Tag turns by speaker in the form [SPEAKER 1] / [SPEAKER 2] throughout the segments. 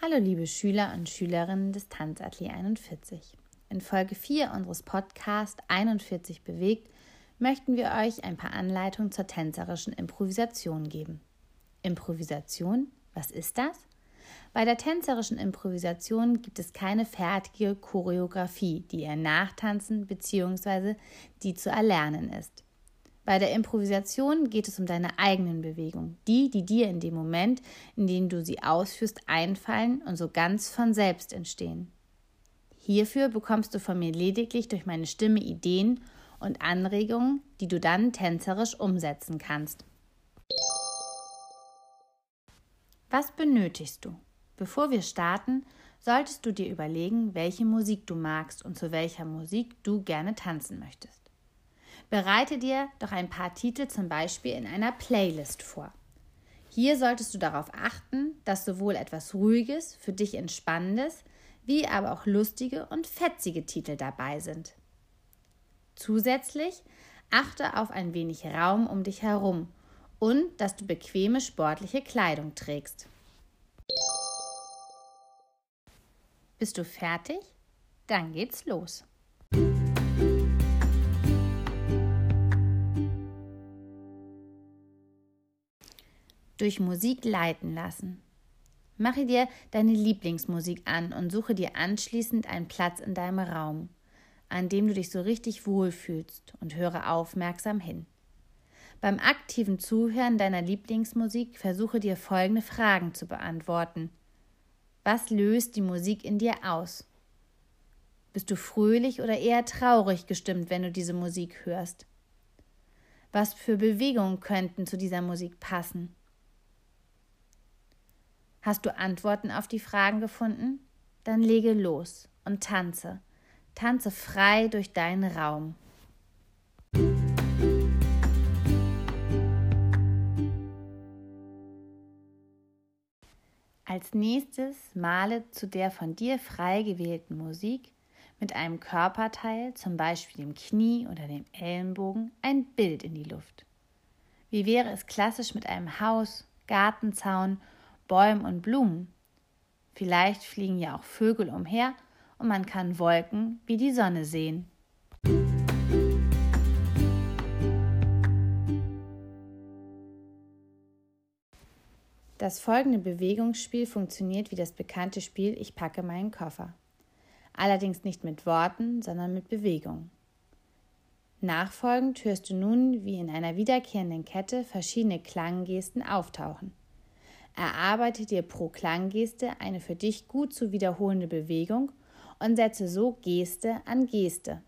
[SPEAKER 1] Hallo liebe Schüler und Schülerinnen des Tanzatelier 41. In Folge 4 unseres Podcasts 41 bewegt möchten wir euch ein paar Anleitungen zur tänzerischen Improvisation geben. Improvisation, was ist das? Bei der tänzerischen Improvisation gibt es keine fertige Choreografie, die ihr nachtanzen bzw. die zu erlernen ist. Bei der Improvisation geht es um deine eigenen Bewegungen, die, die dir in dem Moment, in dem du sie ausführst, einfallen und so ganz von selbst entstehen. Hierfür bekommst du von mir lediglich durch meine Stimme Ideen und Anregungen, die du dann tänzerisch umsetzen kannst. Was benötigst du? Bevor wir starten, solltest du dir überlegen, welche Musik du magst und zu welcher Musik du gerne tanzen möchtest. Bereite dir doch ein paar Titel zum Beispiel in einer Playlist vor. Hier solltest du darauf achten, dass sowohl etwas Ruhiges, für dich Entspannendes, wie aber auch lustige und fetzige Titel dabei sind. Zusätzlich achte auf ein wenig Raum um dich herum und dass du bequeme sportliche Kleidung trägst. Bist du fertig? Dann geht's los. Durch Musik leiten lassen. Mache dir deine Lieblingsmusik an und suche dir anschließend einen Platz in deinem Raum, an dem du dich so richtig wohlfühlst und höre aufmerksam hin. Beim aktiven Zuhören deiner Lieblingsmusik versuche dir folgende Fragen zu beantworten. Was löst die Musik in dir aus? Bist du fröhlich oder eher traurig gestimmt, wenn du diese Musik hörst? Was für Bewegungen könnten zu dieser Musik passen? Hast du Antworten auf die Fragen gefunden? Dann lege los und tanze. Tanze frei durch deinen Raum. Als nächstes male zu der von dir frei gewählten Musik mit einem Körperteil, zum Beispiel dem Knie oder dem Ellenbogen, ein Bild in die Luft. Wie wäre es klassisch mit einem Haus, Gartenzaun Bäumen und Blumen. Vielleicht fliegen ja auch Vögel umher und man kann Wolken wie die Sonne sehen. Das folgende Bewegungsspiel funktioniert wie das bekannte Spiel Ich packe meinen Koffer. Allerdings nicht mit Worten, sondern mit Bewegung. Nachfolgend hörst du nun, wie in einer wiederkehrenden Kette verschiedene Klanggesten auftauchen. Erarbeite dir pro Klanggeste eine für dich gut zu wiederholende Bewegung und setze so Geste an Geste.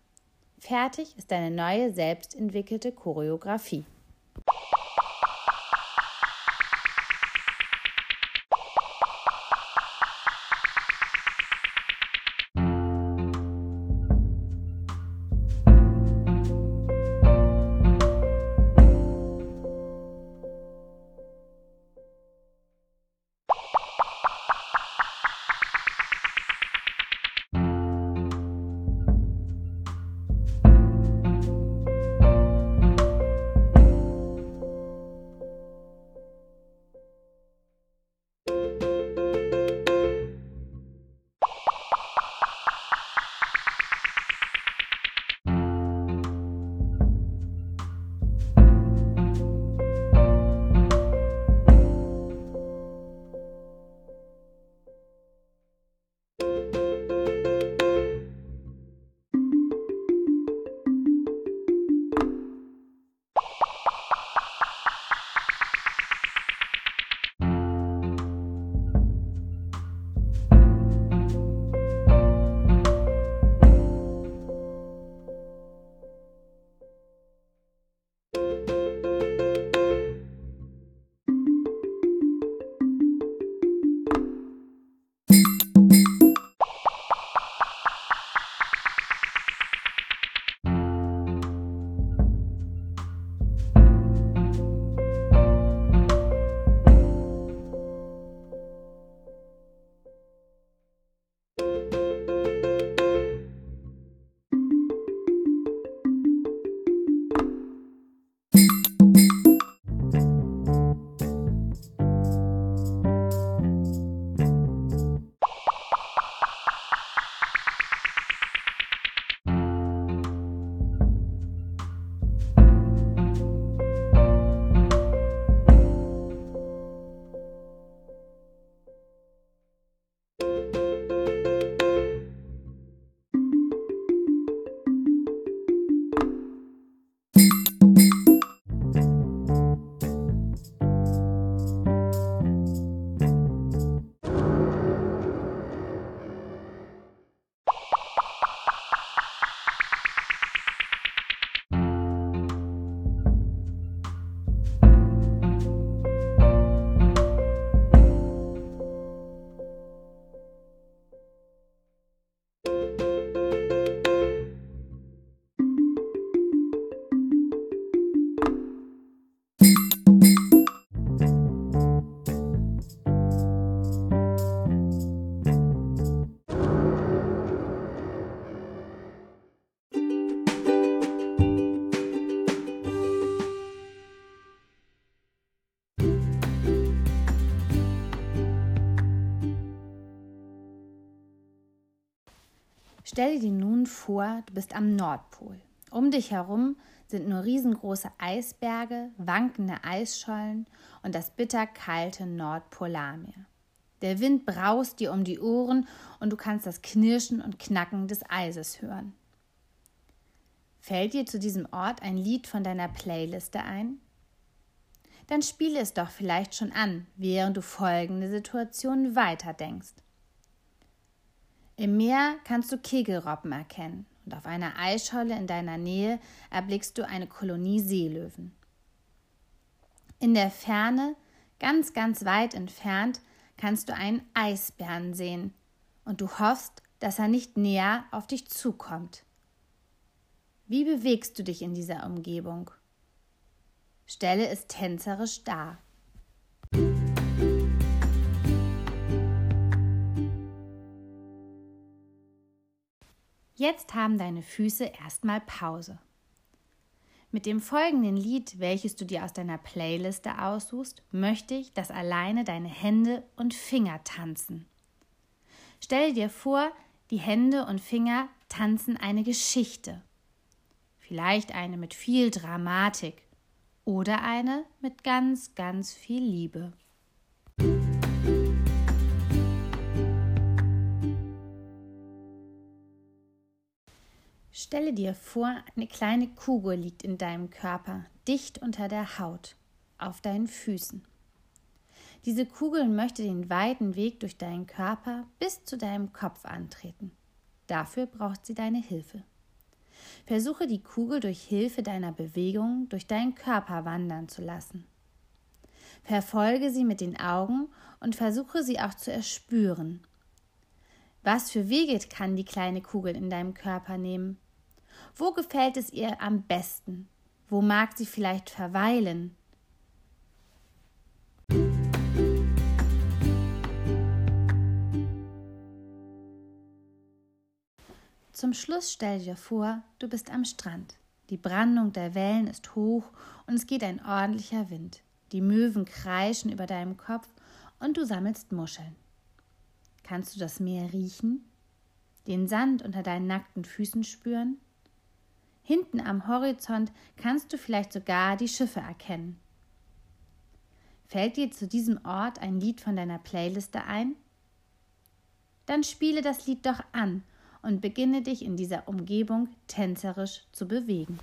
[SPEAKER 1] Fertig ist deine neue selbstentwickelte Choreografie. Stell dir nun vor, du bist am Nordpol. Um dich herum sind nur riesengroße Eisberge, wankende Eisschollen und das bitterkalte Nordpolarmeer. Der Wind braust dir um die Ohren und du kannst das Knirschen und Knacken des Eises hören. Fällt dir zu diesem Ort ein Lied von deiner Playliste ein? Dann spiele es doch vielleicht schon an, während du folgende Situation weiterdenkst. Im Meer kannst du Kegelrobben erkennen und auf einer Eisscholle in deiner Nähe erblickst du eine Kolonie Seelöwen. In der Ferne, ganz, ganz weit entfernt, kannst du einen Eisbären sehen und du hoffst, dass er nicht näher auf dich zukommt. Wie bewegst du dich in dieser Umgebung? Stelle es tänzerisch dar. Jetzt haben deine Füße erstmal Pause. Mit dem folgenden Lied, welches du dir aus deiner Playliste aussuchst, möchte ich, dass alleine deine Hände und Finger tanzen. Stell dir vor, die Hände und Finger tanzen eine Geschichte. Vielleicht eine mit viel Dramatik oder eine mit ganz, ganz viel Liebe. Stelle dir vor, eine kleine Kugel liegt in deinem Körper, dicht unter der Haut, auf deinen Füßen. Diese Kugel möchte den weiten Weg durch deinen Körper bis zu deinem Kopf antreten. Dafür braucht sie deine Hilfe. Versuche die Kugel durch Hilfe deiner Bewegung durch deinen Körper wandern zu lassen. Verfolge sie mit den Augen und versuche sie auch zu erspüren. Was für Wege kann die kleine Kugel in deinem Körper nehmen? Wo gefällt es ihr am besten? Wo mag sie vielleicht verweilen? Zum Schluss stell dir vor, du bist am Strand. Die Brandung der Wellen ist hoch und es geht ein ordentlicher Wind. Die Möwen kreischen über deinem Kopf und du sammelst Muscheln. Kannst du das Meer riechen? Den Sand unter deinen nackten Füßen spüren? Hinten am Horizont kannst du vielleicht sogar die Schiffe erkennen. Fällt dir zu diesem Ort ein Lied von deiner Playliste ein? Dann spiele das Lied doch an und beginne dich in dieser Umgebung tänzerisch zu bewegen.